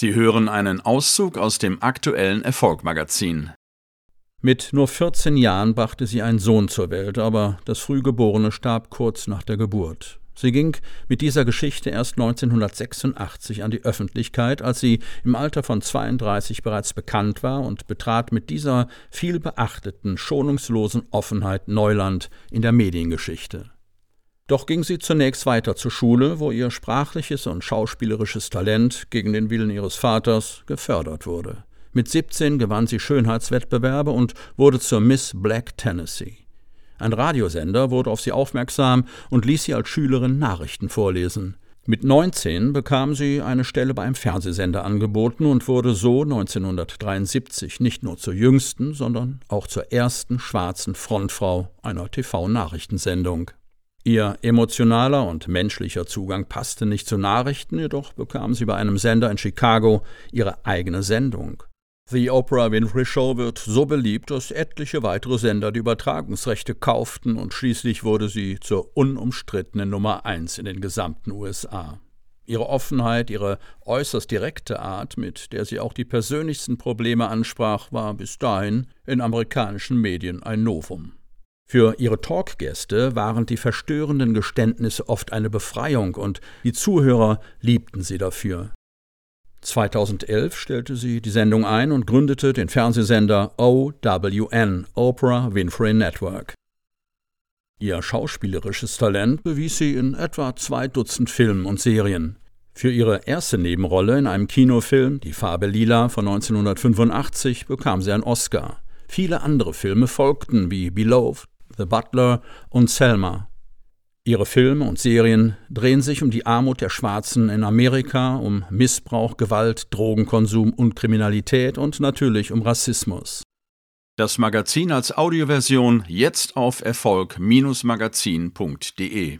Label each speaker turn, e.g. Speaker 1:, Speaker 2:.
Speaker 1: Sie hören einen Auszug aus dem aktuellen Erfolgmagazin.
Speaker 2: Mit nur 14 Jahren brachte sie einen Sohn zur Welt, aber das Frühgeborene starb kurz nach der Geburt. Sie ging mit dieser Geschichte erst 1986 an die Öffentlichkeit, als sie im Alter von 32 bereits bekannt war und betrat mit dieser viel beachteten, schonungslosen Offenheit Neuland in der Mediengeschichte. Doch ging sie zunächst weiter zur Schule, wo ihr sprachliches und schauspielerisches Talent gegen den Willen ihres Vaters gefördert wurde. Mit 17 gewann sie Schönheitswettbewerbe und wurde zur Miss Black Tennessee. Ein Radiosender wurde auf sie aufmerksam und ließ sie als Schülerin Nachrichten vorlesen. Mit 19 bekam sie eine Stelle bei einem Fernsehsender angeboten und wurde so 1973 nicht nur zur jüngsten, sondern auch zur ersten schwarzen Frontfrau einer TV-Nachrichtensendung. Ihr emotionaler und menschlicher Zugang passte nicht zu Nachrichten, jedoch bekam sie bei einem Sender in Chicago ihre eigene Sendung. The Oprah Winfrey Show wird so beliebt, dass etliche weitere Sender die Übertragungsrechte kauften und schließlich wurde sie zur unumstrittenen Nummer eins in den gesamten USA. Ihre Offenheit, ihre äußerst direkte Art, mit der sie auch die persönlichsten Probleme ansprach, war bis dahin in amerikanischen Medien ein Novum. Für ihre Talkgäste waren die verstörenden Geständnisse oft eine Befreiung und die Zuhörer liebten sie dafür. 2011 stellte sie die Sendung ein und gründete den Fernsehsender OWN, Oprah Winfrey Network. Ihr schauspielerisches Talent bewies sie in etwa zwei Dutzend Filmen und Serien. Für ihre erste Nebenrolle in einem Kinofilm, Die Farbe Lila von 1985, bekam sie einen Oscar. Viele andere Filme folgten wie Beloved, The Butler und Selma. Ihre Filme und Serien drehen sich um die Armut der Schwarzen in Amerika, um Missbrauch, Gewalt, Drogenkonsum und Kriminalität und natürlich um Rassismus.
Speaker 1: Das Magazin als Audioversion jetzt auf Erfolg-magazin.de